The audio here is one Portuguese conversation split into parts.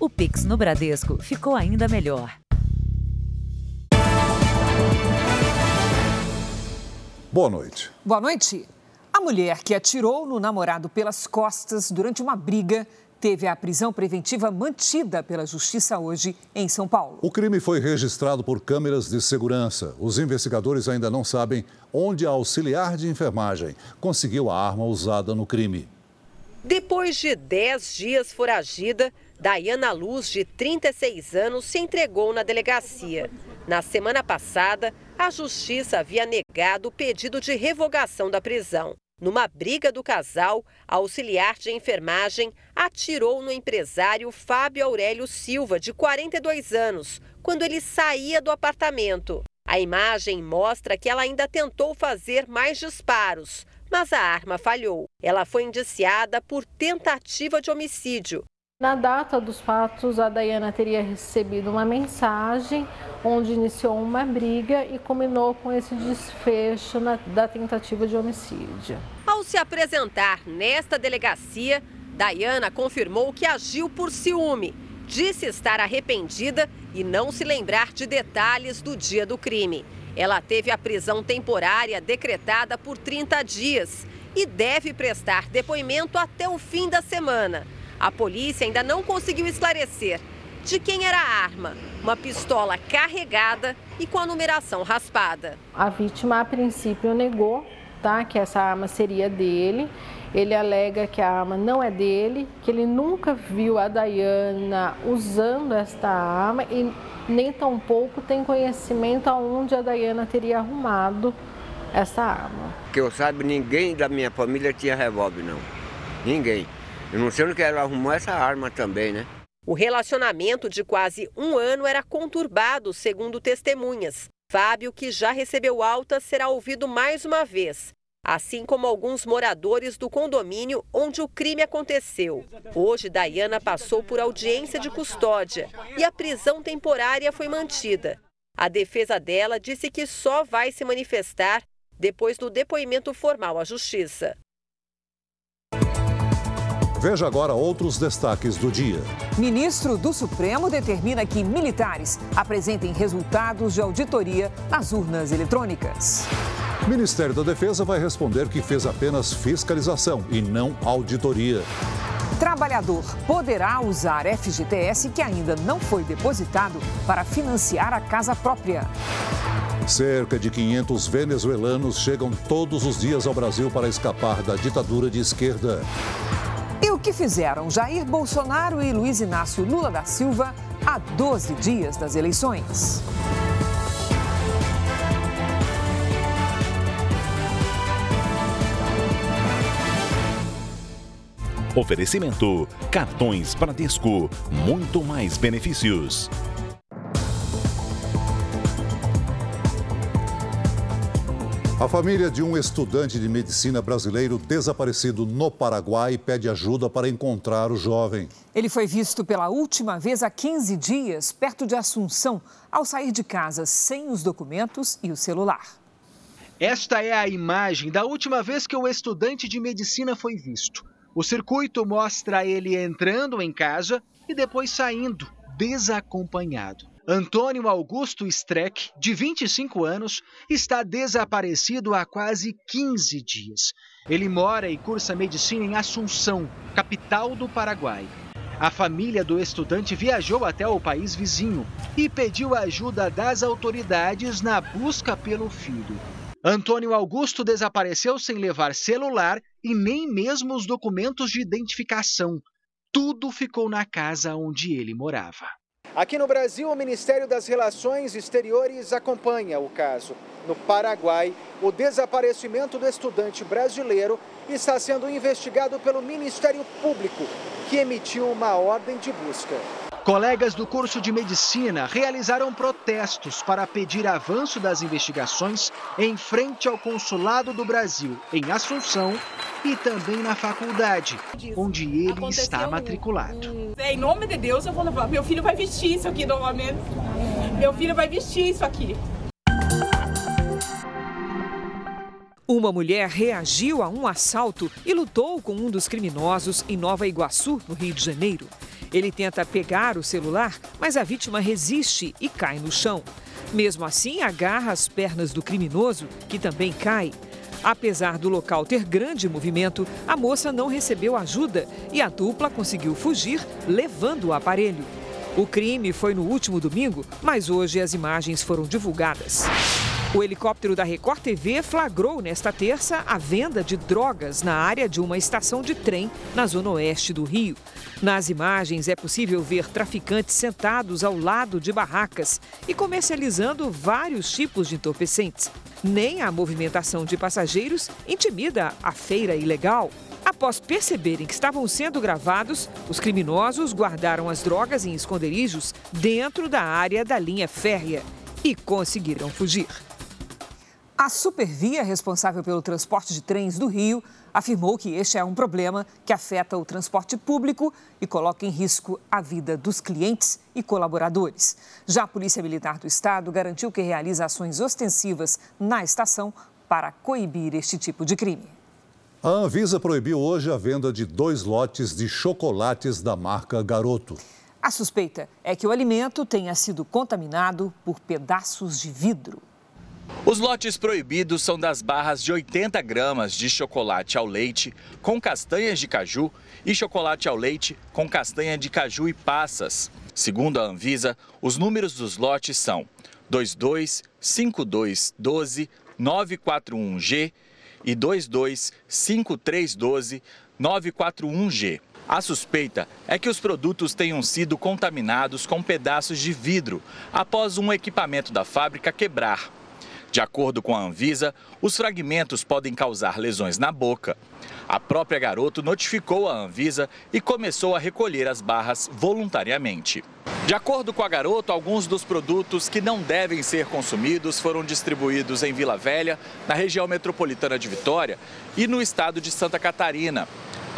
O Pix no Bradesco ficou ainda melhor. Boa noite. Boa noite. A mulher que atirou no namorado pelas costas durante uma briga teve a prisão preventiva mantida pela Justiça hoje em São Paulo. O crime foi registrado por câmeras de segurança. Os investigadores ainda não sabem onde a auxiliar de enfermagem conseguiu a arma usada no crime. Depois de 10 dias foragida, Dayana Luz, de 36 anos, se entregou na delegacia. Na semana passada, a justiça havia negado o pedido de revogação da prisão. Numa briga do casal, a auxiliar de enfermagem atirou no empresário Fábio Aurélio Silva, de 42 anos, quando ele saía do apartamento. A imagem mostra que ela ainda tentou fazer mais disparos, mas a arma falhou. Ela foi indiciada por tentativa de homicídio. Na data dos fatos, a Dayana teria recebido uma mensagem onde iniciou uma briga e culminou com esse desfecho na, da tentativa de homicídio. Ao se apresentar nesta delegacia, Dayana confirmou que agiu por ciúme. Disse estar arrependida e não se lembrar de detalhes do dia do crime. Ela teve a prisão temporária decretada por 30 dias e deve prestar depoimento até o fim da semana. A polícia ainda não conseguiu esclarecer de quem era a arma, uma pistola carregada e com a numeração raspada. A vítima, a princípio, negou tá, que essa arma seria dele. Ele alega que a arma não é dele, que ele nunca viu a Dayana usando esta arma e nem tampouco tem conhecimento aonde a Dayana teria arrumado essa arma. Que eu saiba, ninguém da minha família tinha revólver, não. Ninguém. Eu não sei onde que ela arrumou essa arma também, né? O relacionamento de quase um ano era conturbado, segundo testemunhas. Fábio, que já recebeu alta, será ouvido mais uma vez, assim como alguns moradores do condomínio onde o crime aconteceu. Hoje, Dayana passou por audiência de custódia e a prisão temporária foi mantida. A defesa dela disse que só vai se manifestar depois do depoimento formal à Justiça. Veja agora outros destaques do dia. Ministro do Supremo determina que militares apresentem resultados de auditoria nas urnas eletrônicas. Ministério da Defesa vai responder que fez apenas fiscalização e não auditoria. Trabalhador poderá usar FGTS que ainda não foi depositado para financiar a casa própria. Cerca de 500 venezuelanos chegam todos os dias ao Brasil para escapar da ditadura de esquerda. E o que fizeram Jair Bolsonaro e Luiz Inácio Lula da Silva há 12 dias das eleições? Oferecimento: cartões Bradesco, muito mais benefícios. A família de um estudante de medicina brasileiro desaparecido no Paraguai pede ajuda para encontrar o jovem. Ele foi visto pela última vez há 15 dias, perto de Assunção, ao sair de casa sem os documentos e o celular. Esta é a imagem da última vez que o estudante de medicina foi visto. O circuito mostra ele entrando em casa e depois saindo, desacompanhado. Antônio Augusto Streck, de 25 anos, está desaparecido há quase 15 dias. Ele mora e cursa medicina em Assunção, capital do Paraguai. A família do estudante viajou até o país vizinho e pediu ajuda das autoridades na busca pelo filho. Antônio Augusto desapareceu sem levar celular e nem mesmo os documentos de identificação. Tudo ficou na casa onde ele morava. Aqui no Brasil, o Ministério das Relações Exteriores acompanha o caso. No Paraguai, o desaparecimento do estudante brasileiro está sendo investigado pelo Ministério Público, que emitiu uma ordem de busca. Colegas do curso de medicina realizaram protestos para pedir avanço das investigações em frente ao Consulado do Brasil, em Assunção, e também na faculdade, onde ele Aconteceu está matriculado. Um... Em nome de Deus, eu vou levar. Meu filho vai vestir isso aqui novamente. Meu filho vai vestir isso aqui. Uma mulher reagiu a um assalto e lutou com um dos criminosos em Nova Iguaçu, no Rio de Janeiro. Ele tenta pegar o celular, mas a vítima resiste e cai no chão. Mesmo assim, agarra as pernas do criminoso, que também cai. Apesar do local ter grande movimento, a moça não recebeu ajuda e a dupla conseguiu fugir, levando o aparelho. O crime foi no último domingo, mas hoje as imagens foram divulgadas. O helicóptero da Record TV flagrou nesta terça a venda de drogas na área de uma estação de trem na zona oeste do Rio. Nas imagens é possível ver traficantes sentados ao lado de barracas e comercializando vários tipos de entorpecentes. Nem a movimentação de passageiros intimida a feira ilegal. Após perceberem que estavam sendo gravados, os criminosos guardaram as drogas em esconderijos dentro da área da linha férrea e conseguiram fugir. A Supervia, responsável pelo transporte de trens do Rio, afirmou que este é um problema que afeta o transporte público e coloca em risco a vida dos clientes e colaboradores. Já a Polícia Militar do Estado garantiu que realiza ações ostensivas na estação para coibir este tipo de crime. A Anvisa proibiu hoje a venda de dois lotes de chocolates da marca Garoto. A suspeita é que o alimento tenha sido contaminado por pedaços de vidro. Os lotes proibidos são das barras de 80 gramas de chocolate ao leite com castanhas de caju e chocolate ao leite com castanha de caju e passas. Segundo a Anvisa, os números dos lotes são 22, 52, 12, 941G e 22, 5312, 941G. A suspeita é que os produtos tenham sido contaminados com pedaços de vidro após um equipamento da fábrica quebrar. De acordo com a Anvisa, os fragmentos podem causar lesões na boca. A própria garoto notificou a Anvisa e começou a recolher as barras voluntariamente. De acordo com a garoto, alguns dos produtos que não devem ser consumidos foram distribuídos em Vila Velha, na região metropolitana de Vitória e no estado de Santa Catarina.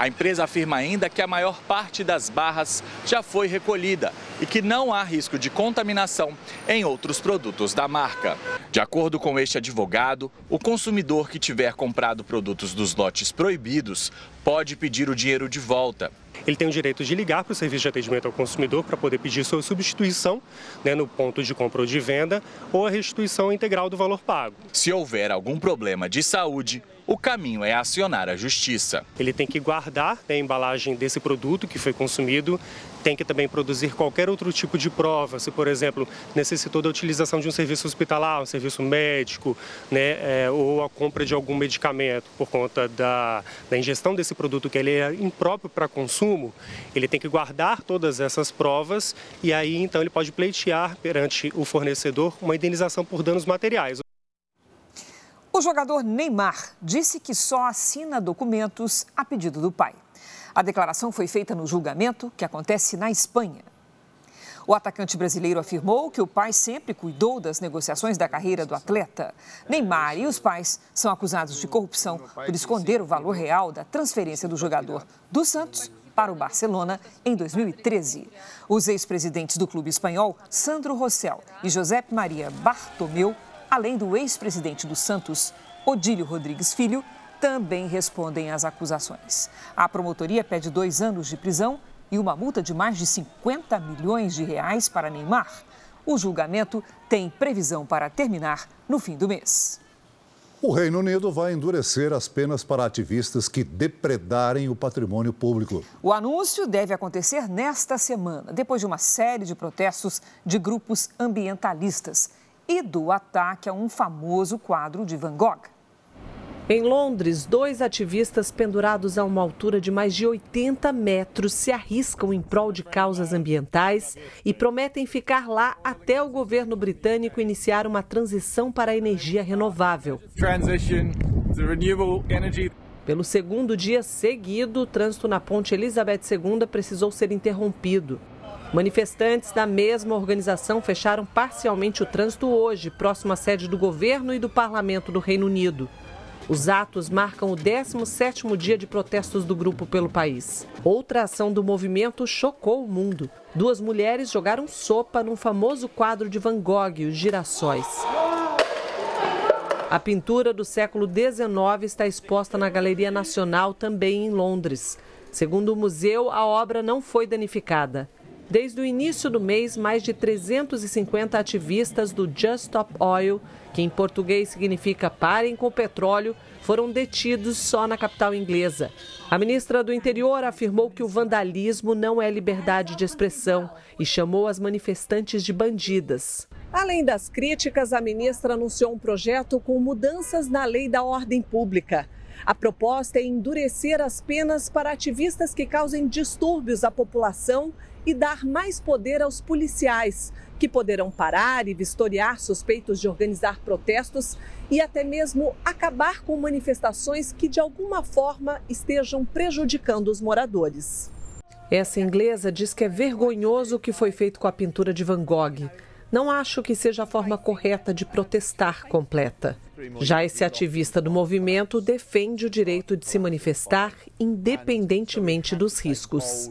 A empresa afirma ainda que a maior parte das barras já foi recolhida e que não há risco de contaminação em outros produtos da marca. De acordo com este advogado, o consumidor que tiver comprado produtos dos lotes proibidos pode pedir o dinheiro de volta. Ele tem o direito de ligar para o serviço de atendimento ao consumidor para poder pedir sua substituição né, no ponto de compra ou de venda ou a restituição integral do valor pago. Se houver algum problema de saúde, o caminho é acionar a justiça. Ele tem que guardar né, a embalagem desse produto que foi consumido, tem que também produzir qualquer outro tipo de prova, se por exemplo necessitou da utilização de um serviço hospitalar, um serviço médico, né, é, ou a compra de algum medicamento por conta da, da ingestão desse produto que ele é impróprio para consumo, ele tem que guardar todas essas provas e aí então ele pode pleitear perante o fornecedor uma indenização por danos materiais. O jogador Neymar disse que só assina documentos a pedido do pai. A declaração foi feita no julgamento que acontece na Espanha. O atacante brasileiro afirmou que o pai sempre cuidou das negociações da carreira do atleta. Neymar e os pais são acusados de corrupção por esconder o valor real da transferência do jogador do Santos para o Barcelona em 2013. Os ex-presidentes do clube espanhol, Sandro Rossell e José Maria Bartomeu, além do ex-presidente do Santos, Odílio Rodrigues Filho, também respondem às acusações. A promotoria pede dois anos de prisão e uma multa de mais de 50 milhões de reais para Neymar. O julgamento tem previsão para terminar no fim do mês. O Reino Unido vai endurecer as penas para ativistas que depredarem o patrimônio público. O anúncio deve acontecer nesta semana, depois de uma série de protestos de grupos ambientalistas e do ataque a um famoso quadro de Van Gogh. Em Londres, dois ativistas pendurados a uma altura de mais de 80 metros se arriscam em prol de causas ambientais e prometem ficar lá até o governo britânico iniciar uma transição para a energia renovável. Pelo segundo dia seguido, o trânsito na ponte Elizabeth II precisou ser interrompido. Manifestantes da mesma organização fecharam parcialmente o trânsito hoje, próximo à sede do governo e do parlamento do Reino Unido. Os atos marcam o 17º dia de protestos do grupo pelo país. Outra ação do movimento chocou o mundo. Duas mulheres jogaram sopa num famoso quadro de Van Gogh, Os Girassóis. A pintura do século XIX está exposta na Galeria Nacional, também em Londres. Segundo o museu, a obra não foi danificada. Desde o início do mês, mais de 350 ativistas do Just Stop Oil, que em português significa Parem com o Petróleo, foram detidos só na capital inglesa. A ministra do Interior afirmou que o vandalismo não é liberdade de expressão e chamou as manifestantes de bandidas. Além das críticas, a ministra anunciou um projeto com mudanças na lei da ordem pública. A proposta é endurecer as penas para ativistas que causem distúrbios à população e dar mais poder aos policiais, que poderão parar e vistoriar suspeitos de organizar protestos e até mesmo acabar com manifestações que de alguma forma estejam prejudicando os moradores. Essa inglesa diz que é vergonhoso o que foi feito com a pintura de Van Gogh. Não acho que seja a forma correta de protestar completa. Já esse ativista do movimento defende o direito de se manifestar independentemente dos riscos.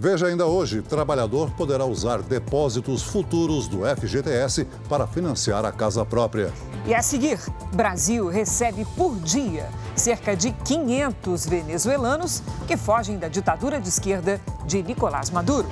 Veja ainda hoje: trabalhador poderá usar depósitos futuros do FGTS para financiar a casa própria. E a seguir, Brasil recebe por dia cerca de 500 venezuelanos que fogem da ditadura de esquerda de Nicolás Maduro.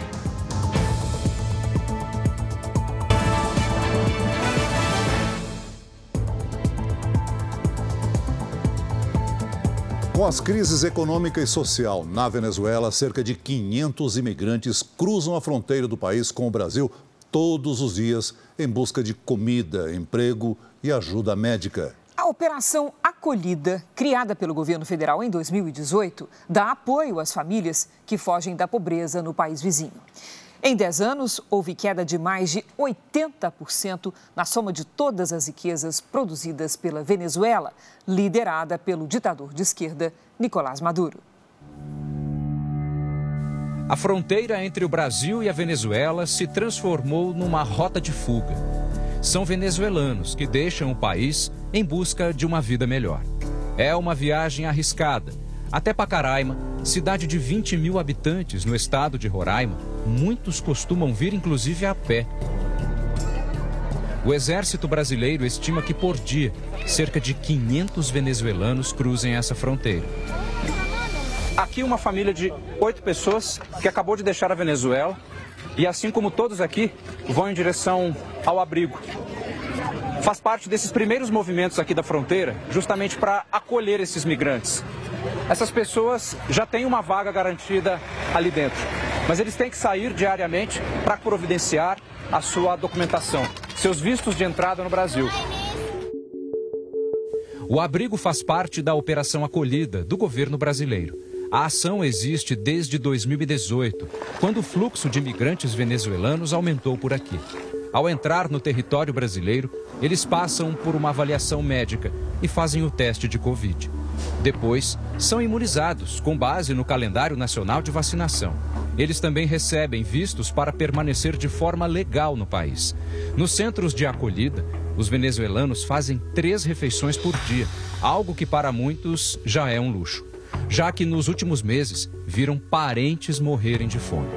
Com as crises econômica e social na Venezuela, cerca de 500 imigrantes cruzam a fronteira do país com o Brasil todos os dias em busca de comida, emprego e ajuda médica. A Operação Acolhida, criada pelo governo federal em 2018, dá apoio às famílias que fogem da pobreza no país vizinho. Em 10 anos, houve queda de mais de 80% na soma de todas as riquezas produzidas pela Venezuela, liderada pelo ditador de esquerda Nicolás Maduro. A fronteira entre o Brasil e a Venezuela se transformou numa rota de fuga. São venezuelanos que deixam o país em busca de uma vida melhor. É uma viagem arriscada. Até Pacaraima, cidade de 20 mil habitantes no estado de Roraima, muitos costumam vir inclusive a pé. O exército brasileiro estima que por dia cerca de 500 venezuelanos cruzem essa fronteira. Aqui uma família de oito pessoas que acabou de deixar a Venezuela e assim como todos aqui vão em direção ao abrigo. Faz parte desses primeiros movimentos aqui da fronteira, justamente para acolher esses migrantes. Essas pessoas já têm uma vaga garantida ali dentro, mas eles têm que sair diariamente para providenciar a sua documentação, seus vistos de entrada no Brasil. O abrigo faz parte da Operação Acolhida do governo brasileiro. A ação existe desde 2018, quando o fluxo de imigrantes venezuelanos aumentou por aqui. Ao entrar no território brasileiro, eles passam por uma avaliação médica e fazem o teste de Covid. Depois, são imunizados com base no calendário nacional de vacinação. Eles também recebem vistos para permanecer de forma legal no país. Nos centros de acolhida, os venezuelanos fazem três refeições por dia, algo que para muitos já é um luxo, já que nos últimos meses viram parentes morrerem de fome.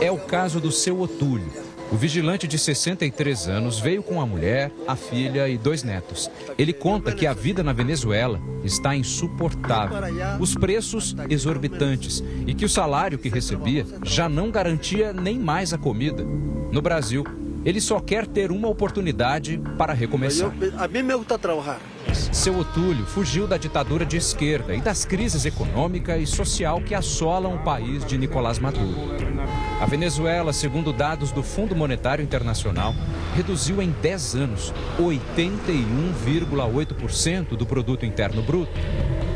É o caso do seu Otúlio, o vigilante de 63 anos veio com a mulher, a filha e dois netos. Ele conta que a vida na Venezuela está insuportável, os preços exorbitantes e que o salário que recebia já não garantia nem mais a comida. No Brasil, ele só quer ter uma oportunidade para recomeçar. A mim me gusta trabalhar. Seu Otúlio fugiu da ditadura de esquerda e das crises econômica e social que assolam o país de Nicolás Maduro. A Venezuela, segundo dados do Fundo Monetário Internacional, reduziu em 10 anos 81,8% do produto interno bruto.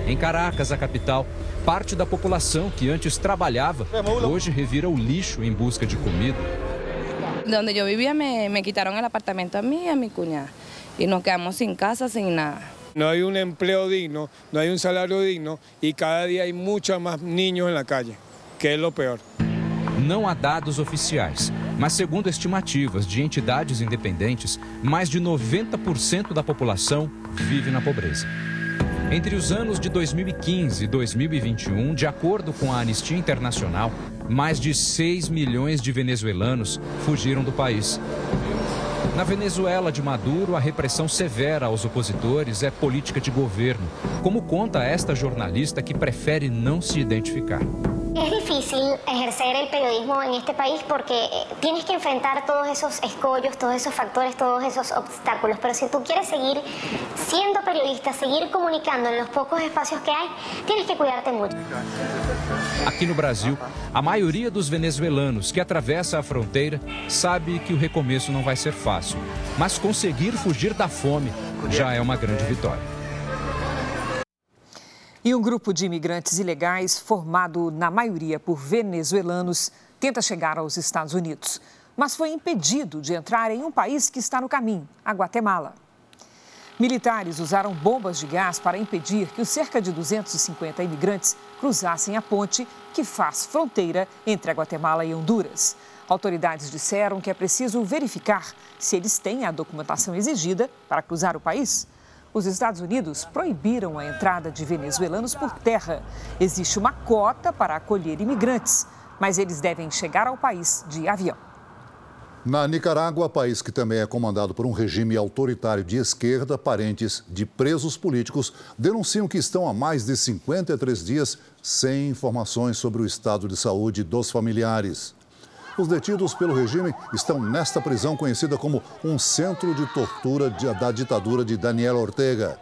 Em Caracas, a capital, parte da população que antes trabalhava hoje revira o lixo em busca de comida. Onde eu vivia me, me quitaram o apartamento a mim e a minha cunhada. E nos quedamos sem casa, sem nada. No hay un empleo digno, no hay un salario digno y cada día hay muchos más niños en la calle, que es lo peor. Não há dados oficiais, mas segundo estimativas de entidades independentes, mais de 90% da população vive na pobreza. Entre os anos de 2015 e 2021, de acordo com a Anistia Internacional, mais de 6 milhões de venezuelanos fugiram do país. Na Venezuela de Maduro, a repressão severa aos opositores é política de governo, como conta esta jornalista que prefere não se identificar. Es difícil ejercer el periodismo en este país porque eh, tienes que enfrentar todos esos escollos, todos esos factores, todos esos obstáculos. Pero si tú quieres seguir siendo periodista, seguir comunicando en los pocos espacios que hay, tienes que cuidarte mucho. Aqui no Brasil, a maioria dos venezuelanos que atravessa a fronteira sabe que o recomeço não vai ser fácil, mas conseguir fugir da fome já é uma grande vitória. E um grupo de imigrantes ilegais, formado na maioria por venezuelanos, tenta chegar aos Estados Unidos, mas foi impedido de entrar em um país que está no caminho, a Guatemala. Militares usaram bombas de gás para impedir que os cerca de 250 imigrantes cruzassem a ponte que faz fronteira entre a Guatemala e Honduras. Autoridades disseram que é preciso verificar se eles têm a documentação exigida para cruzar o país. Os Estados Unidos proibiram a entrada de venezuelanos por terra. Existe uma cota para acolher imigrantes, mas eles devem chegar ao país de avião. Na Nicarágua, país que também é comandado por um regime autoritário de esquerda, parentes de presos políticos denunciam que estão há mais de 53 dias sem informações sobre o estado de saúde dos familiares. Os detidos pelo regime estão nesta prisão conhecida como um centro de tortura da ditadura de Daniel Ortega.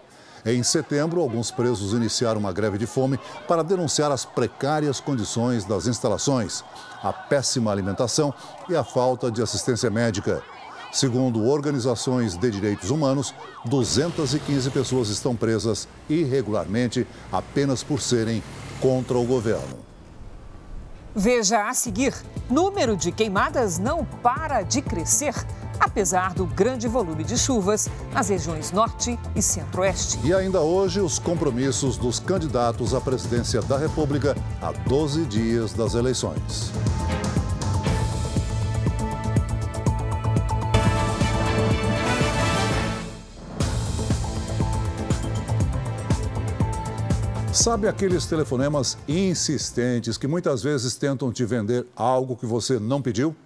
Em setembro, alguns presos iniciaram uma greve de fome para denunciar as precárias condições das instalações, a péssima alimentação e a falta de assistência médica. Segundo organizações de direitos humanos, 215 pessoas estão presas irregularmente apenas por serem contra o governo. Veja a seguir: número de queimadas não para de crescer, apesar do grande volume de chuvas nas regiões norte e centro-oeste. E ainda hoje, os compromissos dos candidatos à presidência da República a 12 dias das eleições. Sabe aqueles telefonemas insistentes que muitas vezes tentam te vender algo que você não pediu?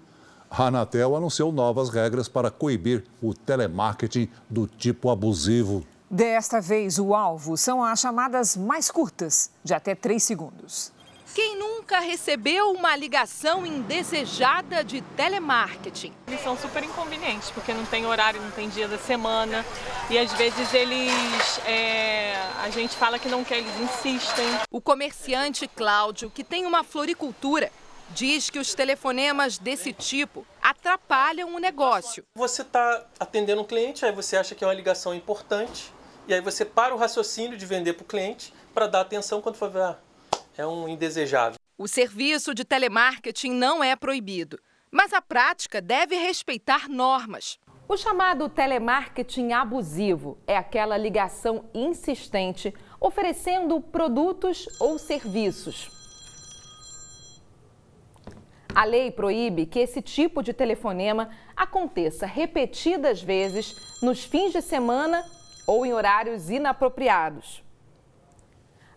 A Anatel anunciou novas regras para coibir o telemarketing do tipo abusivo. Desta vez, o alvo são as chamadas mais curtas, de até 3 segundos. Quem nunca recebeu uma ligação indesejada de telemarketing? Eles são super inconvenientes, porque não tem horário, não tem dia da semana. E às vezes eles. É, a gente fala que não quer, eles insistem. O comerciante Cláudio, que tem uma floricultura, diz que os telefonemas desse tipo atrapalham o negócio. Você está atendendo um cliente, aí você acha que é uma ligação importante, e aí você para o raciocínio de vender para o cliente para dar atenção quando for ver. Ah, é um indesejável. O serviço de telemarketing não é proibido, mas a prática deve respeitar normas. O chamado telemarketing abusivo é aquela ligação insistente oferecendo produtos ou serviços. A lei proíbe que esse tipo de telefonema aconteça repetidas vezes nos fins de semana ou em horários inapropriados.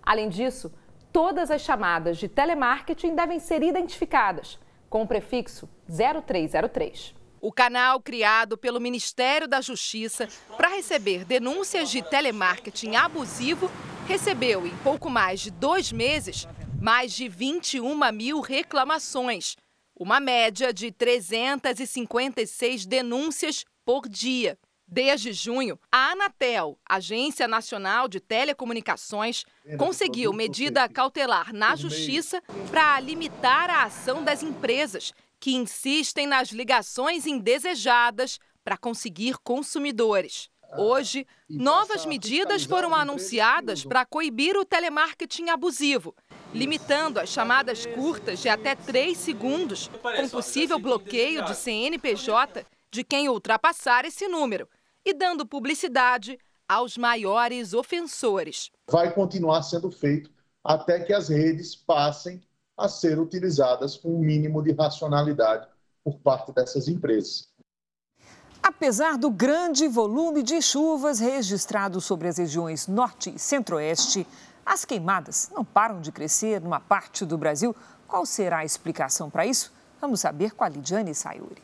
Além disso, todas as chamadas de telemarketing devem ser identificadas com o prefixo 0303. O canal criado pelo Ministério da Justiça para receber denúncias de telemarketing abusivo recebeu, em pouco mais de dois meses, mais de 21 mil reclamações, uma média de 356 denúncias por dia. Desde junho, a Anatel, Agência Nacional de Telecomunicações, conseguiu medida cautelar na Justiça para limitar a ação das empresas que insistem nas ligações indesejadas para conseguir consumidores. Hoje, novas medidas foram anunciadas para coibir o telemarketing abusivo, limitando as chamadas curtas de até 3 segundos, com possível bloqueio de CNPJ de quem ultrapassar esse número e dando publicidade aos maiores ofensores. Vai continuar sendo feito até que as redes passem a ser utilizadas com um mínimo de racionalidade por parte dessas empresas. Apesar do grande volume de chuvas registrado sobre as regiões norte e centro-oeste, as queimadas não param de crescer numa parte do Brasil. Qual será a explicação para isso? Vamos saber com a Lidiane Sayuri.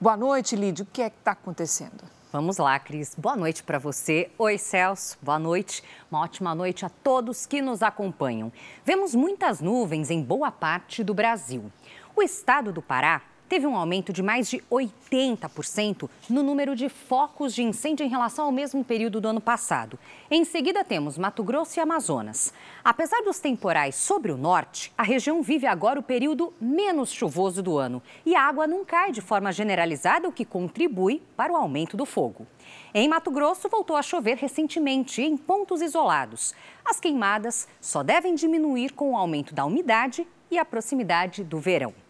Boa noite, Lídia. O que é que está acontecendo? Vamos lá, Cris. Boa noite para você. Oi, Celso. Boa noite. Uma ótima noite a todos que nos acompanham. Vemos muitas nuvens em boa parte do Brasil. O estado do Pará teve um aumento de mais de 80% no número de focos de incêndio em relação ao mesmo período do ano passado. Em seguida, temos Mato Grosso e Amazonas. Apesar dos temporais sobre o norte, a região vive agora o período menos chuvoso do ano e a água não cai de forma generalizada, o que contribui para o aumento do fogo. Em Mato Grosso, voltou a chover recentemente em pontos isolados. As queimadas só devem diminuir com o aumento da umidade e a proximidade do verão.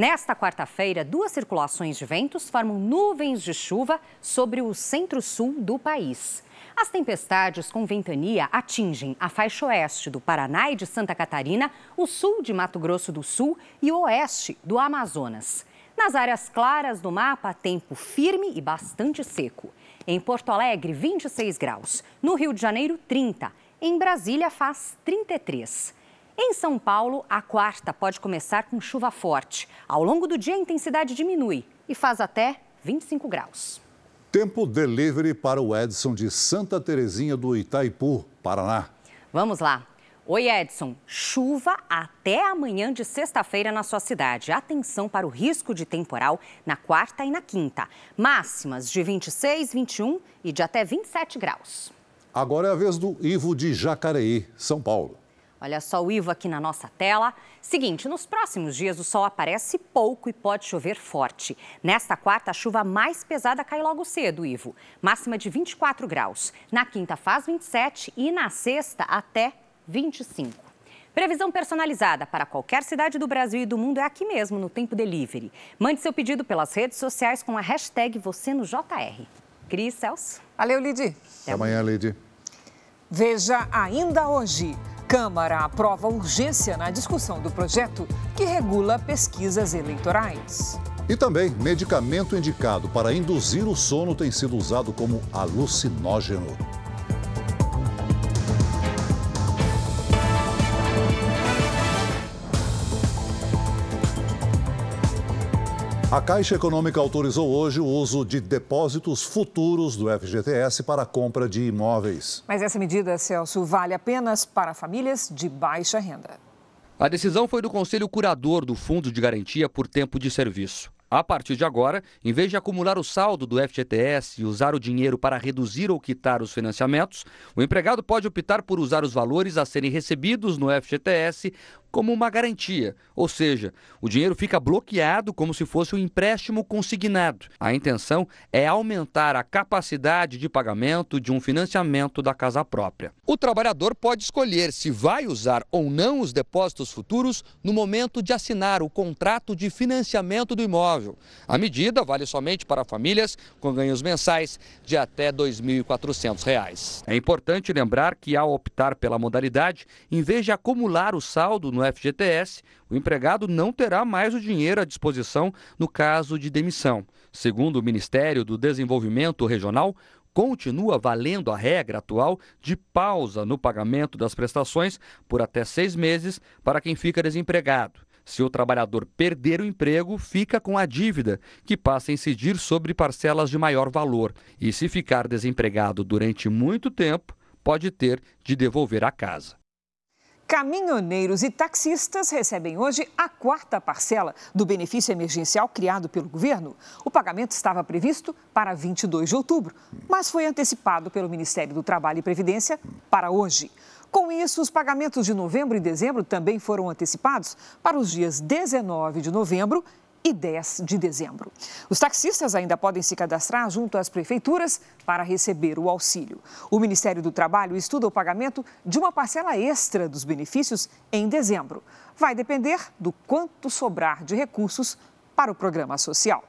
Nesta quarta-feira, duas circulações de ventos formam nuvens de chuva sobre o centro-sul do país. As tempestades com ventania atingem a faixa oeste do Paraná e de Santa Catarina, o sul de Mato Grosso do Sul e o oeste do Amazonas. Nas áreas claras do mapa, tempo firme e bastante seco. Em Porto Alegre, 26 graus. No Rio de Janeiro, 30. Em Brasília, faz 33. Em São Paulo, a quarta pode começar com chuva forte. Ao longo do dia, a intensidade diminui e faz até 25 graus. Tempo delivery para o Edson de Santa Terezinha do Itaipu, Paraná. Vamos lá. Oi, Edson. Chuva até amanhã de sexta-feira na sua cidade. Atenção para o risco de temporal na quarta e na quinta. Máximas de 26, 21 e de até 27 graus. Agora é a vez do Ivo de Jacareí, São Paulo. Olha só o Ivo aqui na nossa tela. Seguinte, nos próximos dias o sol aparece pouco e pode chover forte. Nesta quarta, a chuva mais pesada cai logo cedo, Ivo. Máxima de 24 graus. Na quinta faz 27 e na sexta até 25. Previsão personalizada para qualquer cidade do Brasil e do mundo é aqui mesmo, no Tempo Delivery. Mande seu pedido pelas redes sociais com a hashtag você no JR. Cris Celso. Valeu, Lidi. Até amanhã, Lidi. Veja ainda hoje. Câmara aprova urgência na discussão do projeto que regula pesquisas eleitorais. E também, medicamento indicado para induzir o sono tem sido usado como alucinógeno. A Caixa Econômica autorizou hoje o uso de depósitos futuros do FGTS para a compra de imóveis. Mas essa medida, Celso, vale apenas para famílias de baixa renda. A decisão foi do Conselho Curador do Fundo de Garantia por Tempo de Serviço. A partir de agora, em vez de acumular o saldo do FGTS e usar o dinheiro para reduzir ou quitar os financiamentos, o empregado pode optar por usar os valores a serem recebidos no FGTS como uma garantia, ou seja, o dinheiro fica bloqueado como se fosse um empréstimo consignado. A intenção é aumentar a capacidade de pagamento de um financiamento da casa própria. O trabalhador pode escolher se vai usar ou não os depósitos futuros no momento de assinar o contrato de financiamento do imóvel. A medida vale somente para famílias com ganhos mensais de até R$ 2.400. É importante lembrar que, ao optar pela modalidade, em vez de acumular o saldo no FGTS, o empregado não terá mais o dinheiro à disposição no caso de demissão. Segundo o Ministério do Desenvolvimento Regional, continua valendo a regra atual de pausa no pagamento das prestações por até seis meses para quem fica desempregado. Se o trabalhador perder o emprego, fica com a dívida, que passa a incidir sobre parcelas de maior valor. E se ficar desempregado durante muito tempo, pode ter de devolver a casa. Caminhoneiros e taxistas recebem hoje a quarta parcela do benefício emergencial criado pelo governo. O pagamento estava previsto para 22 de outubro, mas foi antecipado pelo Ministério do Trabalho e Previdência para hoje. Com isso, os pagamentos de novembro e dezembro também foram antecipados para os dias 19 de novembro e 10 de dezembro. Os taxistas ainda podem se cadastrar junto às prefeituras para receber o auxílio. O Ministério do Trabalho estuda o pagamento de uma parcela extra dos benefícios em dezembro. Vai depender do quanto sobrar de recursos para o programa social.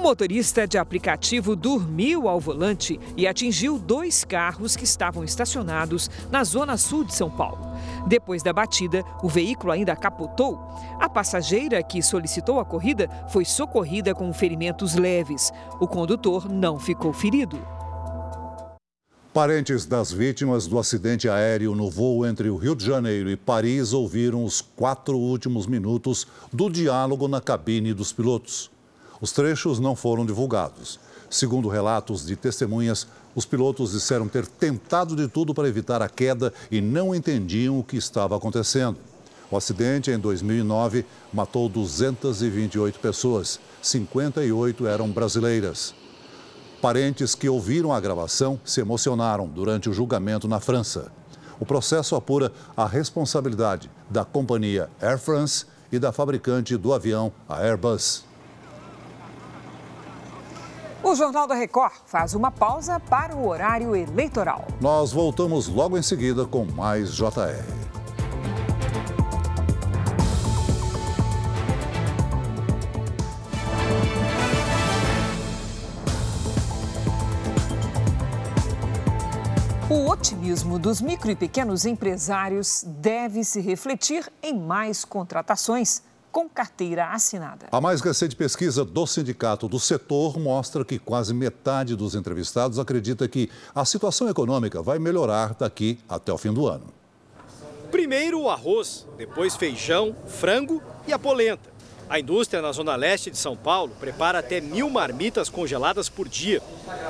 Um motorista de aplicativo dormiu ao volante e atingiu dois carros que estavam estacionados na zona sul de São Paulo. Depois da batida, o veículo ainda capotou. A passageira que solicitou a corrida foi socorrida com ferimentos leves. O condutor não ficou ferido. Parentes das vítimas do acidente aéreo no voo entre o Rio de Janeiro e Paris ouviram os quatro últimos minutos do diálogo na cabine dos pilotos. Os trechos não foram divulgados. Segundo relatos de testemunhas, os pilotos disseram ter tentado de tudo para evitar a queda e não entendiam o que estava acontecendo. O acidente, em 2009, matou 228 pessoas, 58 eram brasileiras. Parentes que ouviram a gravação se emocionaram durante o julgamento na França. O processo apura a responsabilidade da companhia Air France e da fabricante do avião, a Airbus. O Jornal da Record faz uma pausa para o horário eleitoral. Nós voltamos logo em seguida com mais JR. O otimismo dos micro e pequenos empresários deve se refletir em mais contratações com carteira assinada. A mais recente pesquisa do sindicato do setor mostra que quase metade dos entrevistados acredita que a situação econômica vai melhorar daqui até o fim do ano. Primeiro o arroz, depois feijão, frango e a polenta. A indústria na zona leste de São Paulo prepara até mil marmitas congeladas por dia.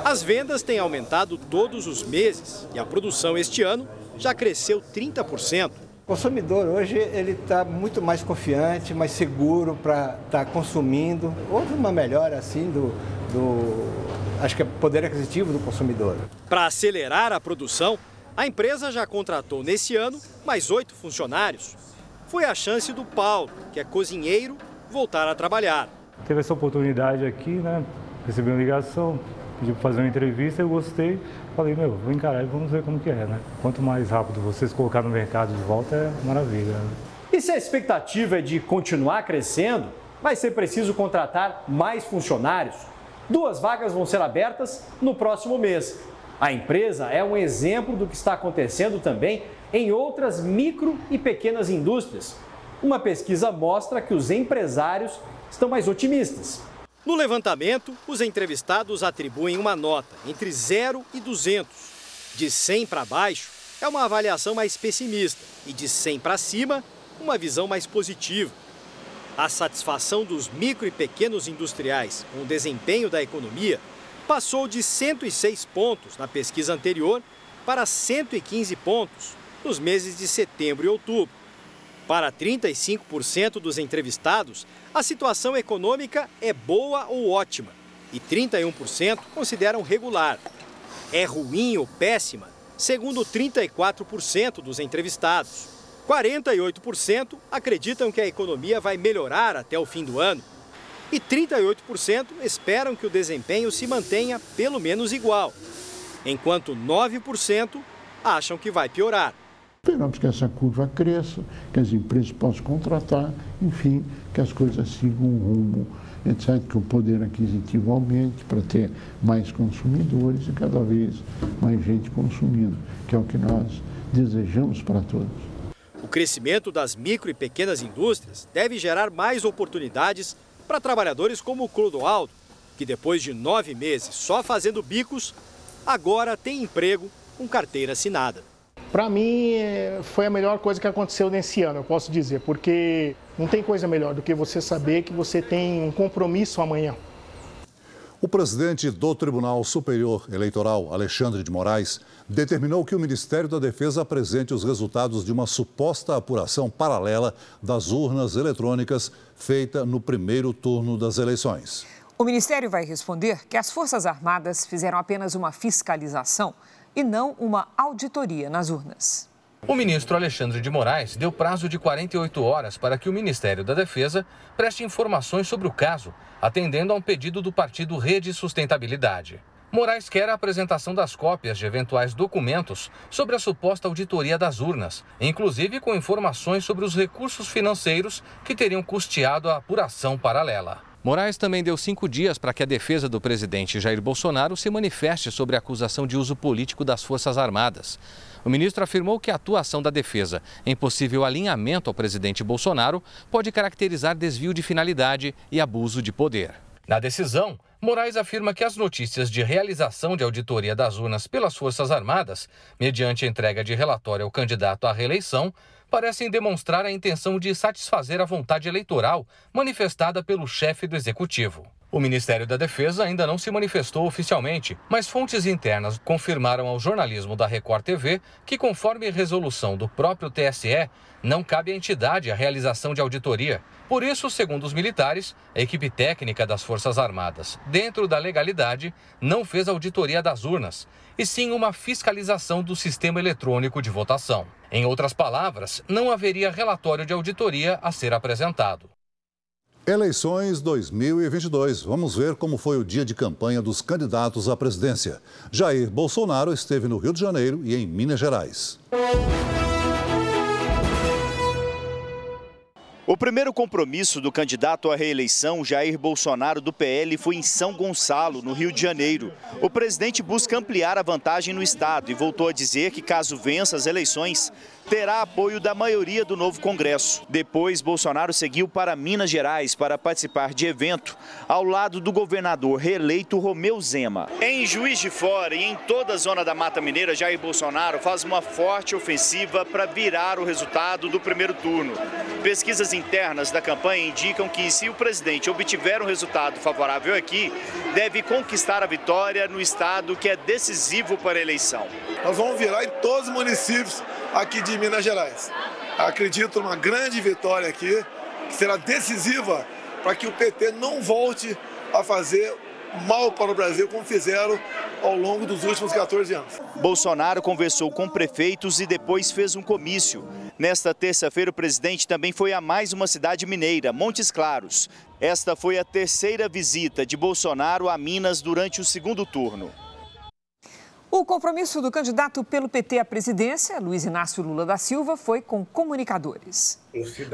As vendas têm aumentado todos os meses e a produção este ano já cresceu 30%. O consumidor hoje ele está muito mais confiante, mais seguro para estar tá consumindo. Houve uma melhora assim do, do acho que é poder aquisitivo do consumidor. Para acelerar a produção, a empresa já contratou nesse ano mais oito funcionários. Foi a chance do Paulo, que é cozinheiro voltar a trabalhar. Teve essa oportunidade aqui, né? Recebi uma ligação, pediu para fazer uma entrevista, eu gostei. Falei, meu, vou encarar e vamos ver como que é, né? Quanto mais rápido vocês colocar no mercado de volta, é maravilha. Né? E se a expectativa é de continuar crescendo, vai ser preciso contratar mais funcionários. Duas vagas vão ser abertas no próximo mês. A empresa é um exemplo do que está acontecendo também em outras micro e pequenas indústrias, uma pesquisa mostra que os empresários estão mais otimistas. No levantamento, os entrevistados atribuem uma nota entre 0 e 200. De 100 para baixo é uma avaliação mais pessimista e de 100 para cima, uma visão mais positiva. A satisfação dos micro e pequenos industriais com o desempenho da economia passou de 106 pontos na pesquisa anterior para 115 pontos nos meses de setembro e outubro. Para 35% dos entrevistados, a situação econômica é boa ou ótima e 31% consideram regular. É ruim ou péssima, segundo 34% dos entrevistados. 48% acreditam que a economia vai melhorar até o fim do ano e 38% esperam que o desempenho se mantenha pelo menos igual, enquanto 9% acham que vai piorar. Esperamos que essa curva cresça, que as empresas possam contratar, enfim, que as coisas sigam um rumo, etc., que o poder aquisitivo aumente para ter mais consumidores e cada vez mais gente consumindo, que é o que nós desejamos para todos. O crescimento das micro e pequenas indústrias deve gerar mais oportunidades para trabalhadores como o Clodoaldo, que depois de nove meses só fazendo bicos, agora tem emprego com carteira assinada. Para mim, é, foi a melhor coisa que aconteceu nesse ano, eu posso dizer, porque não tem coisa melhor do que você saber que você tem um compromisso amanhã. O presidente do Tribunal Superior Eleitoral, Alexandre de Moraes, determinou que o Ministério da Defesa apresente os resultados de uma suposta apuração paralela das urnas eletrônicas feita no primeiro turno das eleições. O Ministério vai responder que as Forças Armadas fizeram apenas uma fiscalização e não uma auditoria nas urnas. O ministro Alexandre de Moraes deu prazo de 48 horas para que o Ministério da Defesa preste informações sobre o caso, atendendo a um pedido do partido Rede Sustentabilidade. Moraes quer a apresentação das cópias de eventuais documentos sobre a suposta auditoria das urnas, inclusive com informações sobre os recursos financeiros que teriam custeado a apuração paralela. Moraes também deu cinco dias para que a defesa do presidente Jair Bolsonaro se manifeste sobre a acusação de uso político das Forças Armadas. O ministro afirmou que a atuação da defesa em possível alinhamento ao presidente Bolsonaro pode caracterizar desvio de finalidade e abuso de poder. Na decisão, Moraes afirma que as notícias de realização de auditoria das urnas pelas Forças Armadas, mediante entrega de relatório ao candidato à reeleição, parecem demonstrar a intenção de satisfazer a vontade eleitoral manifestada pelo chefe do executivo. O Ministério da Defesa ainda não se manifestou oficialmente, mas fontes internas confirmaram ao jornalismo da Record TV que, conforme resolução do próprio TSE, não cabe à entidade a realização de auditoria. Por isso, segundo os militares, a equipe técnica das Forças Armadas, dentro da legalidade, não fez auditoria das urnas, e sim uma fiscalização do sistema eletrônico de votação. Em outras palavras, não haveria relatório de auditoria a ser apresentado. Eleições 2022. Vamos ver como foi o dia de campanha dos candidatos à presidência. Jair Bolsonaro esteve no Rio de Janeiro e em Minas Gerais. O primeiro compromisso do candidato à reeleição, Jair Bolsonaro, do PL, foi em São Gonçalo, no Rio de Janeiro. O presidente busca ampliar a vantagem no estado e voltou a dizer que, caso vença as eleições, terá apoio da maioria do novo Congresso. Depois, Bolsonaro seguiu para Minas Gerais para participar de evento ao lado do governador reeleito Romeu Zema. Em Juiz de Fora e em toda a zona da Mata Mineira, Jair Bolsonaro faz uma forte ofensiva para virar o resultado do primeiro turno. Pesquisas internas da campanha indicam que, se o presidente obtiver um resultado favorável aqui, deve conquistar a vitória no estado que é decisivo para a eleição. Nós vamos virar em todos os municípios aqui de Minas Gerais. Acredito numa grande vitória aqui, que será decisiva para que o PT não volte a fazer mal para o Brasil, como fizeram ao longo dos últimos 14 anos. Bolsonaro conversou com prefeitos e depois fez um comício. Nesta terça-feira, o presidente também foi a mais uma cidade mineira, Montes Claros. Esta foi a terceira visita de Bolsonaro a Minas durante o segundo turno. O compromisso do candidato pelo PT à presidência, Luiz Inácio Lula da Silva, foi com comunicadores.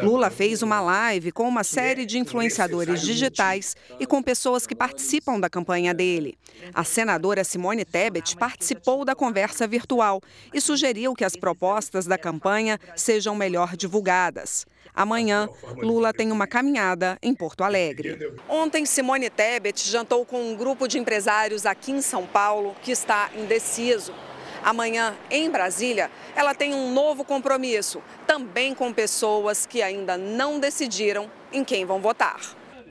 Lula fez uma live com uma série de influenciadores digitais e com pessoas que participam da campanha dele. A senadora Simone Tebet participou da conversa virtual e sugeriu que as propostas da campanha sejam melhor divulgadas. Amanhã, Lula tem uma caminhada em Porto Alegre. Ontem, Simone Tebet jantou com um grupo de empresários aqui em São Paulo que está indeciso. Amanhã, em Brasília, ela tem um novo compromisso, também com pessoas que ainda não decidiram em quem vão votar.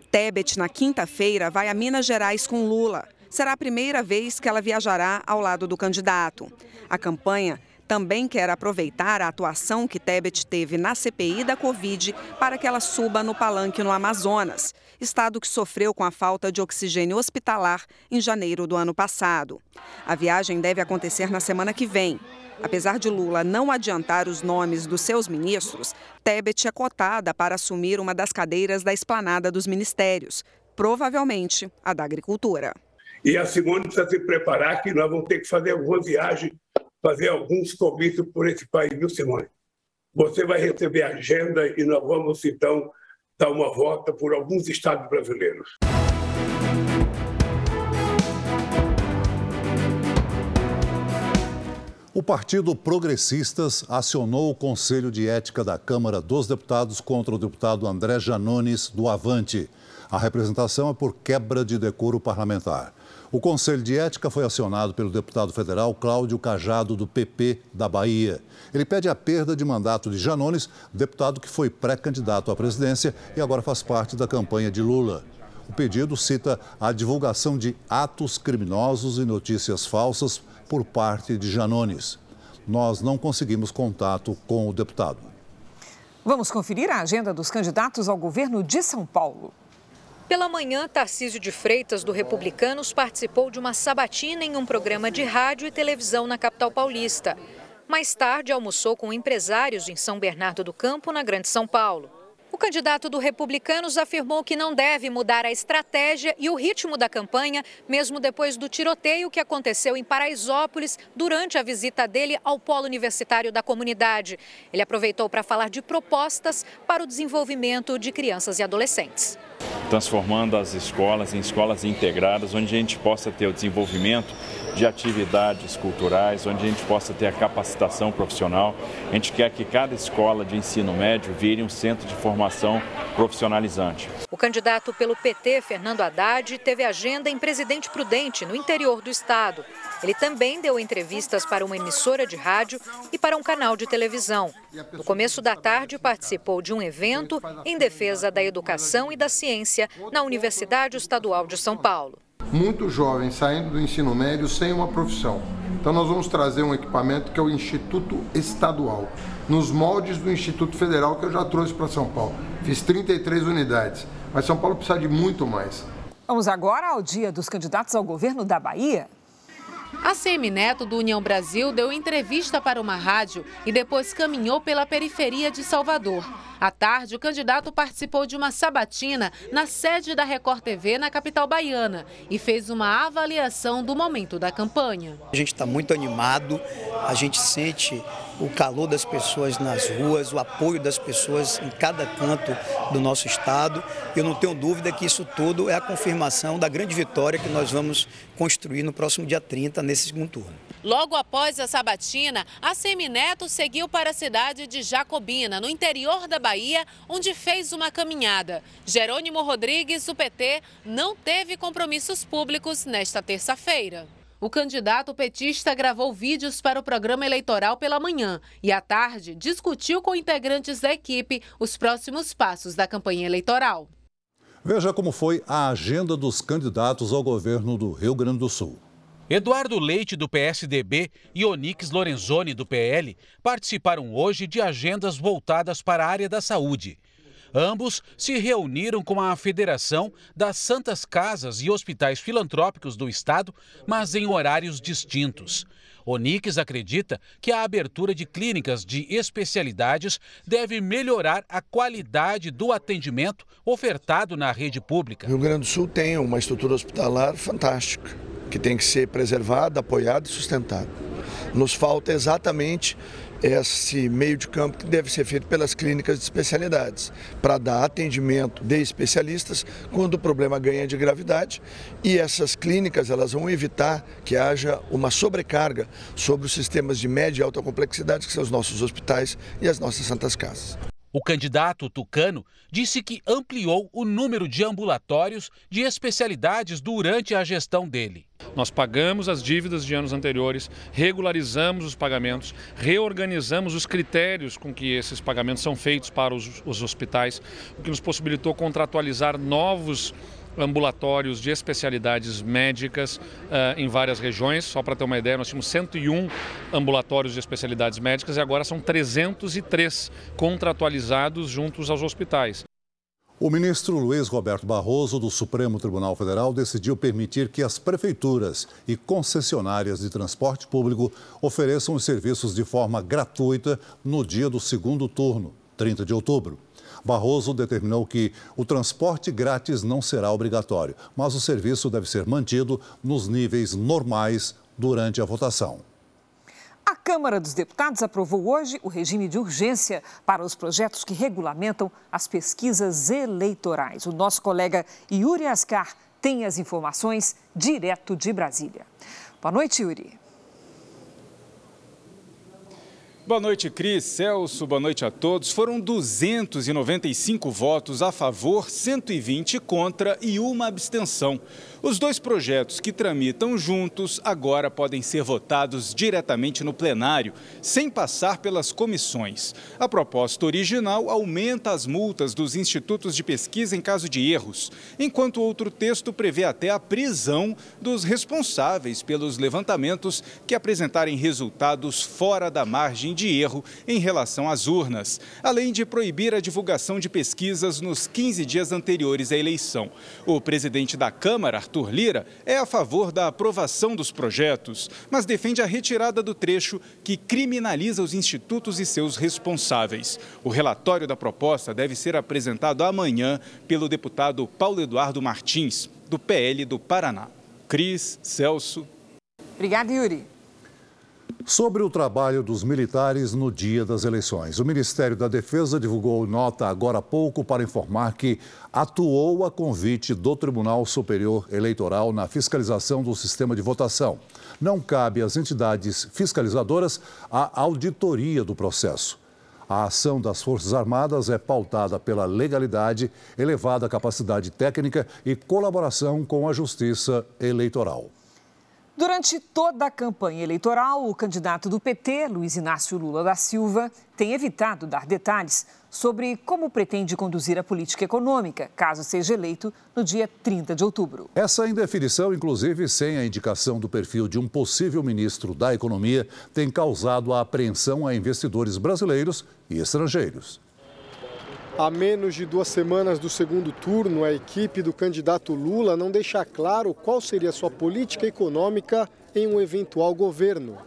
Tebet, na quinta-feira, vai a Minas Gerais com Lula. Será a primeira vez que ela viajará ao lado do candidato. A campanha também quer aproveitar a atuação que Tebet teve na CPI da Covid para que ela suba no palanque no Amazonas, estado que sofreu com a falta de oxigênio hospitalar em janeiro do ano passado. A viagem deve acontecer na semana que vem. Apesar de Lula não adiantar os nomes dos seus ministros, Tebet é cotada para assumir uma das cadeiras da esplanada dos ministérios, provavelmente a da Agricultura. E a Simone precisa se preparar que nós vamos ter que fazer alguma viagem fazer alguns comícios por esse país, viu, Simone? Você vai receber a agenda e nós vamos, então, dar uma volta por alguns estados brasileiros. O Partido Progressistas acionou o Conselho de Ética da Câmara dos Deputados contra o deputado André Janones, do Avante. A representação é por quebra de decoro parlamentar. O Conselho de Ética foi acionado pelo deputado federal Cláudio Cajado, do PP da Bahia. Ele pede a perda de mandato de Janones, deputado que foi pré-candidato à presidência e agora faz parte da campanha de Lula. O pedido cita a divulgação de atos criminosos e notícias falsas por parte de Janones. Nós não conseguimos contato com o deputado. Vamos conferir a agenda dos candidatos ao governo de São Paulo. Pela manhã, Tarcísio de Freitas, do Republicanos, participou de uma sabatina em um programa de rádio e televisão na capital paulista. Mais tarde, almoçou com empresários em São Bernardo do Campo, na Grande São Paulo. O candidato do Republicanos afirmou que não deve mudar a estratégia e o ritmo da campanha, mesmo depois do tiroteio que aconteceu em Paraisópolis durante a visita dele ao polo universitário da comunidade. Ele aproveitou para falar de propostas para o desenvolvimento de crianças e adolescentes transformando as escolas em escolas integradas, onde a gente possa ter o desenvolvimento de atividades culturais, onde a gente possa ter a capacitação profissional. A gente quer que cada escola de ensino médio vire um centro de formação profissionalizante. O candidato pelo PT, Fernando Haddad, teve agenda em Presidente Prudente, no interior do estado. Ele também deu entrevistas para uma emissora de rádio e para um canal de televisão. No começo da tarde, participou de um evento em defesa da educação e da ciência na Universidade Estadual de São Paulo. Muitos jovens saindo do ensino médio sem uma profissão. Então, nós vamos trazer um equipamento que é o Instituto Estadual, nos moldes do Instituto Federal que eu já trouxe para São Paulo. Fiz 33 unidades, mas São Paulo precisa de muito mais. Vamos agora ao dia dos candidatos ao governo da Bahia. A CM Neto do União Brasil deu entrevista para uma rádio e depois caminhou pela periferia de Salvador. À tarde, o candidato participou de uma sabatina na sede da Record TV na capital baiana e fez uma avaliação do momento da campanha. A gente está muito animado, a gente sente o calor das pessoas nas ruas, o apoio das pessoas em cada canto do nosso estado. Eu não tenho dúvida que isso tudo é a confirmação da grande vitória que nós vamos construir no próximo dia 30, nesse segundo turno. Logo após a sabatina, a Semineto seguiu para a cidade de Jacobina, no interior da Bahia, onde fez uma caminhada. Jerônimo Rodrigues, do PT, não teve compromissos públicos nesta terça-feira. O candidato petista gravou vídeos para o programa eleitoral pela manhã e, à tarde, discutiu com integrantes da equipe os próximos passos da campanha eleitoral. Veja como foi a agenda dos candidatos ao governo do Rio Grande do Sul. Eduardo Leite, do PSDB, e Onix Lorenzoni, do PL, participaram hoje de agendas voltadas para a área da saúde. Ambos se reuniram com a Federação das Santas Casas e Hospitais Filantrópicos do Estado, mas em horários distintos. Onix acredita que a abertura de clínicas de especialidades deve melhorar a qualidade do atendimento ofertado na rede pública. O Rio Grande do Sul tem uma estrutura hospitalar fantástica que tem que ser preservado, apoiado e sustentado. Nos falta exatamente esse meio de campo que deve ser feito pelas clínicas de especialidades, para dar atendimento de especialistas quando o problema ganha de gravidade e essas clínicas elas vão evitar que haja uma sobrecarga sobre os sistemas de média e alta complexidade que são os nossos hospitais e as nossas santas casas. O candidato tucano disse que ampliou o número de ambulatórios de especialidades durante a gestão dele. Nós pagamos as dívidas de anos anteriores, regularizamos os pagamentos, reorganizamos os critérios com que esses pagamentos são feitos para os, os hospitais, o que nos possibilitou contratualizar novos ambulatórios de especialidades médicas uh, em várias regiões. Só para ter uma ideia, nós tínhamos 101 ambulatórios de especialidades médicas e agora são 303 contratualizados juntos aos hospitais. O ministro Luiz Roberto Barroso, do Supremo Tribunal Federal, decidiu permitir que as prefeituras e concessionárias de transporte público ofereçam os serviços de forma gratuita no dia do segundo turno, 30 de outubro. Barroso determinou que o transporte grátis não será obrigatório, mas o serviço deve ser mantido nos níveis normais durante a votação. A Câmara dos Deputados aprovou hoje o regime de urgência para os projetos que regulamentam as pesquisas eleitorais. O nosso colega Yuri Ascar tem as informações direto de Brasília. Boa noite, Yuri. Boa noite, Cris, Celso, boa noite a todos. Foram 295 votos a favor, 120 contra e uma abstenção. Os dois projetos que tramitam juntos agora podem ser votados diretamente no plenário, sem passar pelas comissões. A proposta original aumenta as multas dos institutos de pesquisa em caso de erros, enquanto outro texto prevê até a prisão dos responsáveis pelos levantamentos que apresentarem resultados fora da margem de erro em relação às urnas, além de proibir a divulgação de pesquisas nos 15 dias anteriores à eleição. O presidente da Câmara, Arthur Lira é a favor da aprovação dos projetos, mas defende a retirada do trecho que criminaliza os institutos e seus responsáveis. O relatório da proposta deve ser apresentado amanhã pelo deputado Paulo Eduardo Martins, do PL do Paraná. Cris, Celso. Obrigada, Yuri. Sobre o trabalho dos militares no dia das eleições. O Ministério da Defesa divulgou nota agora há pouco para informar que atuou a convite do Tribunal Superior Eleitoral na fiscalização do sistema de votação. Não cabe às entidades fiscalizadoras a auditoria do processo. A ação das Forças Armadas é pautada pela legalidade, elevada capacidade técnica e colaboração com a Justiça Eleitoral. Durante toda a campanha eleitoral, o candidato do PT, Luiz Inácio Lula da Silva, tem evitado dar detalhes sobre como pretende conduzir a política econômica, caso seja eleito no dia 30 de outubro. Essa indefinição, inclusive sem a indicação do perfil de um possível ministro da Economia, tem causado a apreensão a investidores brasileiros e estrangeiros. A menos de duas semanas do segundo turno, a equipe do candidato Lula não deixa claro qual seria sua política econômica em um eventual governo.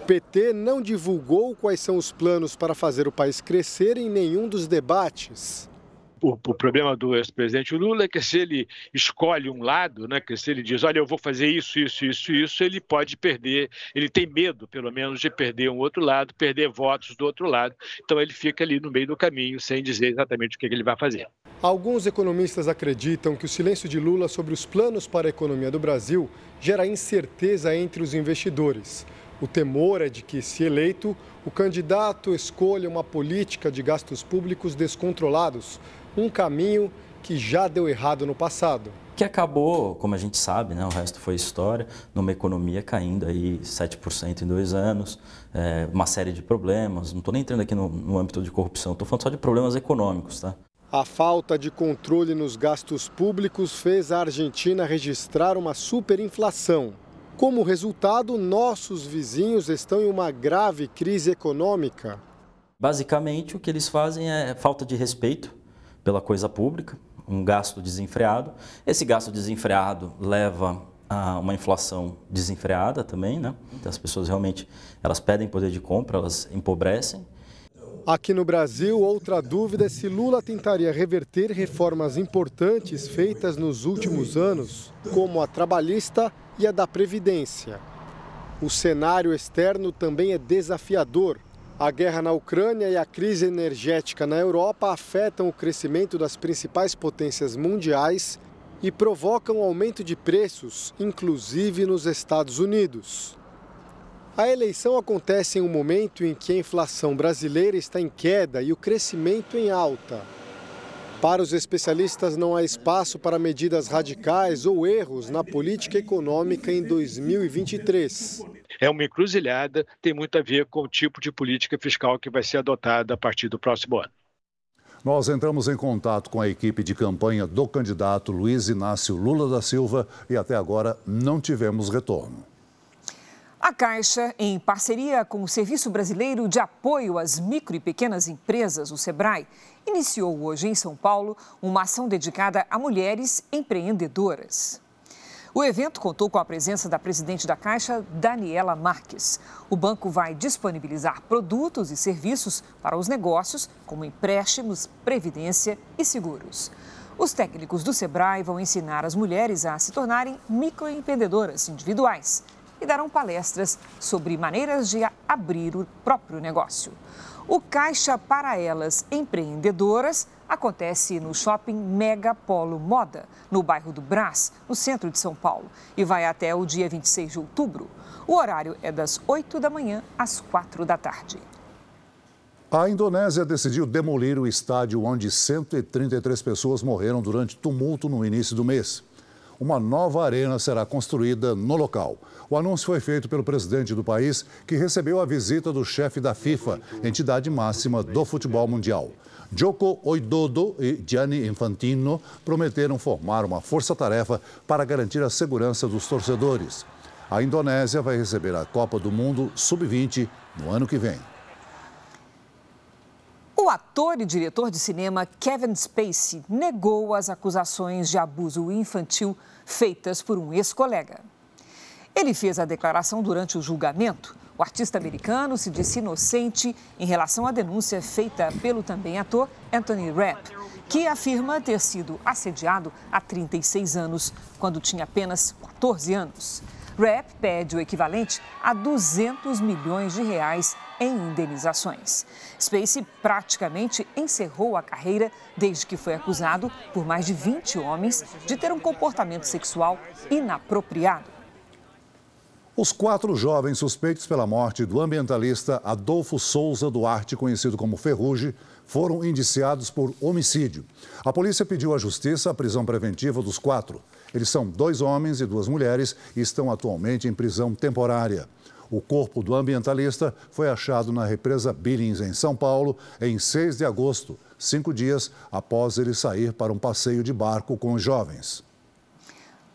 O PT não divulgou quais são os planos para fazer o país crescer em nenhum dos debates o, o problema do ex-presidente Lula é que se ele escolhe um lado, né, que se ele diz, olha, eu vou fazer isso, isso, isso, isso, ele pode perder, ele tem medo, pelo menos, de perder um outro lado, perder votos do outro lado. Então ele fica ali no meio do caminho, sem dizer exatamente o que ele vai fazer. Alguns economistas acreditam que o silêncio de Lula sobre os planos para a economia do Brasil gera incerteza entre os investidores. O temor é de que, se eleito, o candidato escolha uma política de gastos públicos descontrolados, um caminho que já deu errado no passado. Que acabou, como a gente sabe, né, o resto foi história, numa economia caindo aí 7% em dois anos, é, uma série de problemas. Não estou nem entrando aqui no, no âmbito de corrupção, estou falando só de problemas econômicos. Tá? A falta de controle nos gastos públicos fez a Argentina registrar uma superinflação. Como resultado, nossos vizinhos estão em uma grave crise econômica. Basicamente, o que eles fazem é falta de respeito pela coisa pública, um gasto desenfreado. Esse gasto desenfreado leva a uma inflação desenfreada também, né? Então, as pessoas realmente elas pedem poder de compra, elas empobrecem. Aqui no Brasil, outra dúvida é se Lula tentaria reverter reformas importantes feitas nos últimos anos, como a trabalhista e a da Previdência. O cenário externo também é desafiador. A guerra na Ucrânia e a crise energética na Europa afetam o crescimento das principais potências mundiais e provocam aumento de preços, inclusive nos Estados Unidos. A eleição acontece em um momento em que a inflação brasileira está em queda e o crescimento em alta. Para os especialistas, não há espaço para medidas radicais ou erros na política econômica em 2023 é uma encruzilhada, tem muito a ver com o tipo de política fiscal que vai ser adotada a partir do próximo ano. Nós entramos em contato com a equipe de campanha do candidato Luiz Inácio Lula da Silva e até agora não tivemos retorno. A Caixa, em parceria com o Serviço Brasileiro de Apoio às Micro e Pequenas Empresas, o SEBRAE, iniciou hoje em São Paulo uma ação dedicada a mulheres empreendedoras. O evento contou com a presença da presidente da Caixa, Daniela Marques. O banco vai disponibilizar produtos e serviços para os negócios, como empréstimos, previdência e seguros. Os técnicos do Sebrae vão ensinar as mulheres a se tornarem microempreendedoras individuais e darão palestras sobre maneiras de abrir o próprio negócio. O Caixa para Elas Empreendedoras acontece no shopping Mega Polo Moda, no bairro do Brás, no centro de São Paulo, e vai até o dia 26 de outubro. O horário é das 8 da manhã às 4 da tarde. A Indonésia decidiu demolir o estádio onde 133 pessoas morreram durante tumulto no início do mês. Uma nova arena será construída no local. O anúncio foi feito pelo presidente do país, que recebeu a visita do chefe da FIFA, entidade máxima do futebol mundial. Joko Oidodo e Gianni Infantino prometeram formar uma força-tarefa para garantir a segurança dos torcedores. A Indonésia vai receber a Copa do Mundo Sub-20 no ano que vem. O ator e diretor de cinema Kevin Spacey negou as acusações de abuso infantil feitas por um ex-colega. Ele fez a declaração durante o julgamento o artista americano se disse inocente em relação à denúncia feita pelo também ator Anthony Rapp, que afirma ter sido assediado há 36 anos, quando tinha apenas 14 anos. RAP pede o equivalente a 200 milhões de reais em indenizações. Space praticamente encerrou a carreira desde que foi acusado por mais de 20 homens de ter um comportamento sexual inapropriado. Os quatro jovens suspeitos pela morte do ambientalista Adolfo Souza Duarte, conhecido como Ferrugem, foram indiciados por homicídio. A polícia pediu à justiça a prisão preventiva dos quatro. Eles são dois homens e duas mulheres e estão atualmente em prisão temporária. O corpo do ambientalista foi achado na represa Billings, em São Paulo, em 6 de agosto, cinco dias após ele sair para um passeio de barco com os jovens.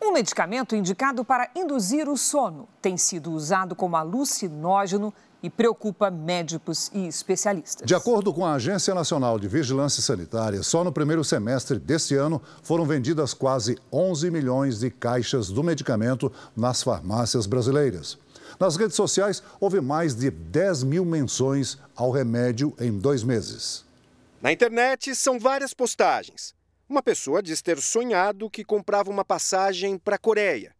Um medicamento indicado para induzir o sono tem sido usado como alucinógeno e preocupa médicos e especialistas. De acordo com a Agência Nacional de Vigilância Sanitária, só no primeiro semestre deste ano foram vendidas quase 11 milhões de caixas do medicamento nas farmácias brasileiras. Nas redes sociais, houve mais de 10 mil menções ao remédio em dois meses. Na internet, são várias postagens. Uma pessoa diz ter sonhado que comprava uma passagem para a Coreia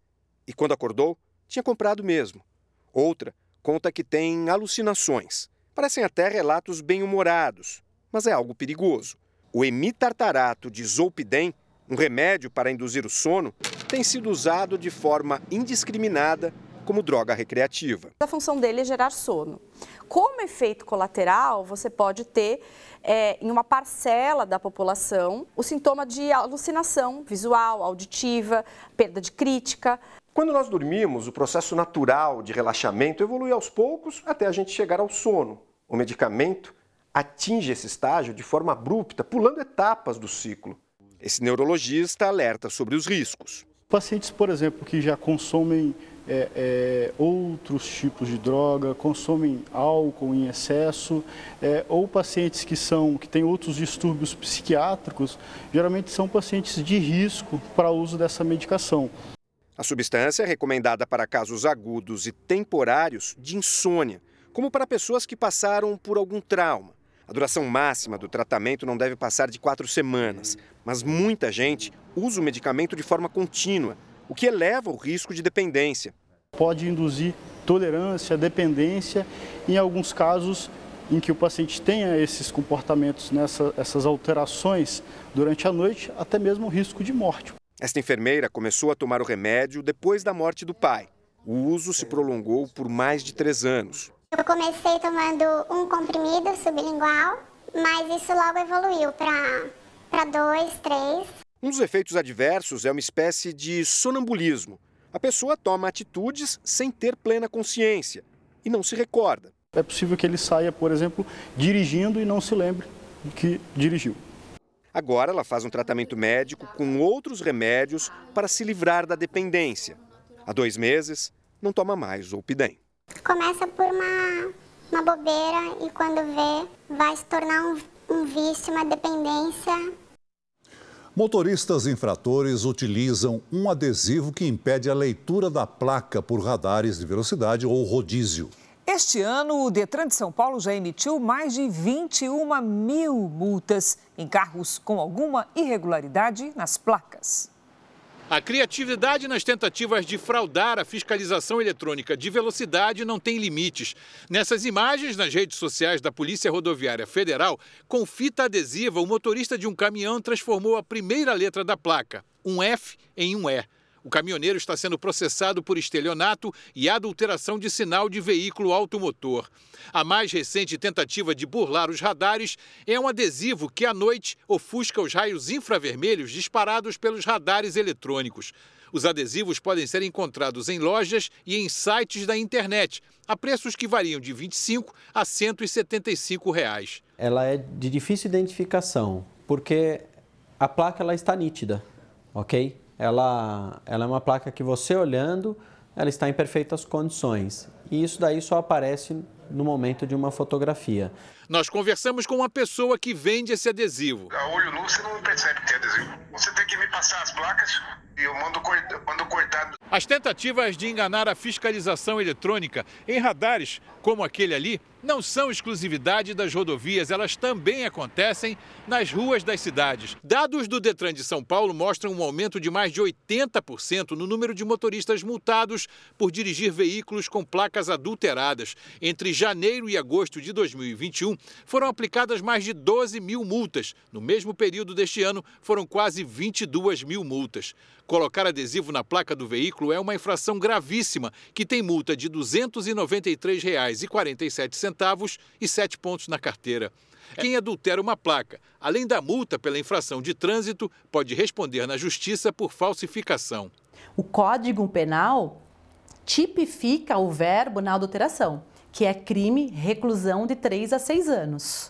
e, quando acordou, tinha comprado mesmo. Outra conta que tem alucinações. Parecem até relatos bem-humorados, mas é algo perigoso. O emitartarato de Zolpidem, um remédio para induzir o sono, tem sido usado de forma indiscriminada como droga recreativa. A função dele é gerar sono. Como efeito colateral, você pode ter é, em uma parcela da população o sintoma de alucinação visual, auditiva, perda de crítica. Quando nós dormimos, o processo natural de relaxamento evolui aos poucos até a gente chegar ao sono. O medicamento atinge esse estágio de forma abrupta, pulando etapas do ciclo. Esse neurologista alerta sobre os riscos. Pacientes, por exemplo, que já consomem é, é, outros tipos de droga, consomem álcool em excesso, é, ou pacientes que são que têm outros distúrbios psiquiátricos, geralmente são pacientes de risco para o uso dessa medicação. A substância é recomendada para casos agudos e temporários de insônia, como para pessoas que passaram por algum trauma. A duração máxima do tratamento não deve passar de quatro semanas, mas muita gente usa o medicamento de forma contínua, o que eleva o risco de dependência. Pode induzir tolerância, dependência, em alguns casos em que o paciente tenha esses comportamentos, nessa, essas alterações durante a noite, até mesmo o risco de morte. Esta enfermeira começou a tomar o remédio depois da morte do pai. O uso se prolongou por mais de três anos. Eu comecei tomando um comprimido sublingual, mas isso logo evoluiu para dois, três. Um dos efeitos adversos é uma espécie de sonambulismo. A pessoa toma atitudes sem ter plena consciência e não se recorda. É possível que ele saia, por exemplo, dirigindo e não se lembre que dirigiu. Agora ela faz um tratamento médico com outros remédios para se livrar da dependência. Há dois meses, não toma mais Zolpidem. Começa por uma, uma bobeira e quando vê, vai se tornar um, um vício, uma dependência Motoristas infratores utilizam um adesivo que impede a leitura da placa por radares de velocidade ou rodízio. Este ano, o Detran de São Paulo já emitiu mais de 21 mil multas em carros com alguma irregularidade nas placas. A criatividade nas tentativas de fraudar a fiscalização eletrônica de velocidade não tem limites. Nessas imagens nas redes sociais da Polícia Rodoviária Federal, com fita adesiva, o motorista de um caminhão transformou a primeira letra da placa, um F, em um E. O caminhoneiro está sendo processado por estelionato e adulteração de sinal de veículo automotor. A mais recente tentativa de burlar os radares é um adesivo que, à noite, ofusca os raios infravermelhos disparados pelos radares eletrônicos. Os adesivos podem ser encontrados em lojas e em sites da internet, a preços que variam de R$ 25 a 175 reais. Ela é de difícil identificação, porque a placa ela está nítida, ok? Ela, ela é uma placa que você olhando, ela está em perfeitas condições. E isso daí só aparece no momento de uma fotografia. Nós conversamos com uma pessoa que vende esse adesivo. A olho nu você não percebe que tem adesivo. Você tem que me passar as placas e eu mando, mando cortado. As tentativas de enganar a fiscalização eletrônica em radares como aquele ali não são exclusividade das rodovias, elas também acontecem nas ruas das cidades. Dados do Detran de São Paulo mostram um aumento de mais de 80% no número de motoristas multados por dirigir veículos com placas adulteradas. Entre janeiro e agosto de 2021, foram aplicadas mais de 12 mil multas. No mesmo período deste ano, foram quase 22 mil multas. Colocar adesivo na placa do veículo é uma infração gravíssima, que tem multa de R$ 293,47 e 7 pontos na carteira. Quem adultera uma placa, além da multa pela infração de trânsito, pode responder na justiça por falsificação. O Código Penal tipifica o verbo na adulteração, que é crime reclusão de 3 a 6 anos.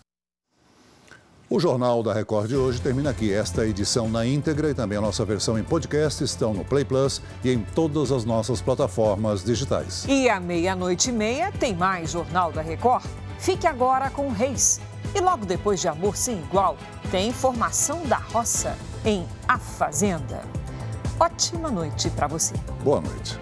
O Jornal da Record de hoje termina aqui. Esta edição na íntegra e também a nossa versão em podcast estão no Play Plus e em todas as nossas plataformas digitais. E à meia-noite e meia tem mais Jornal da Record. Fique agora com o Reis. E logo depois de Amor Sem Igual, tem informação da roça em A Fazenda. Ótima noite para você. Boa noite.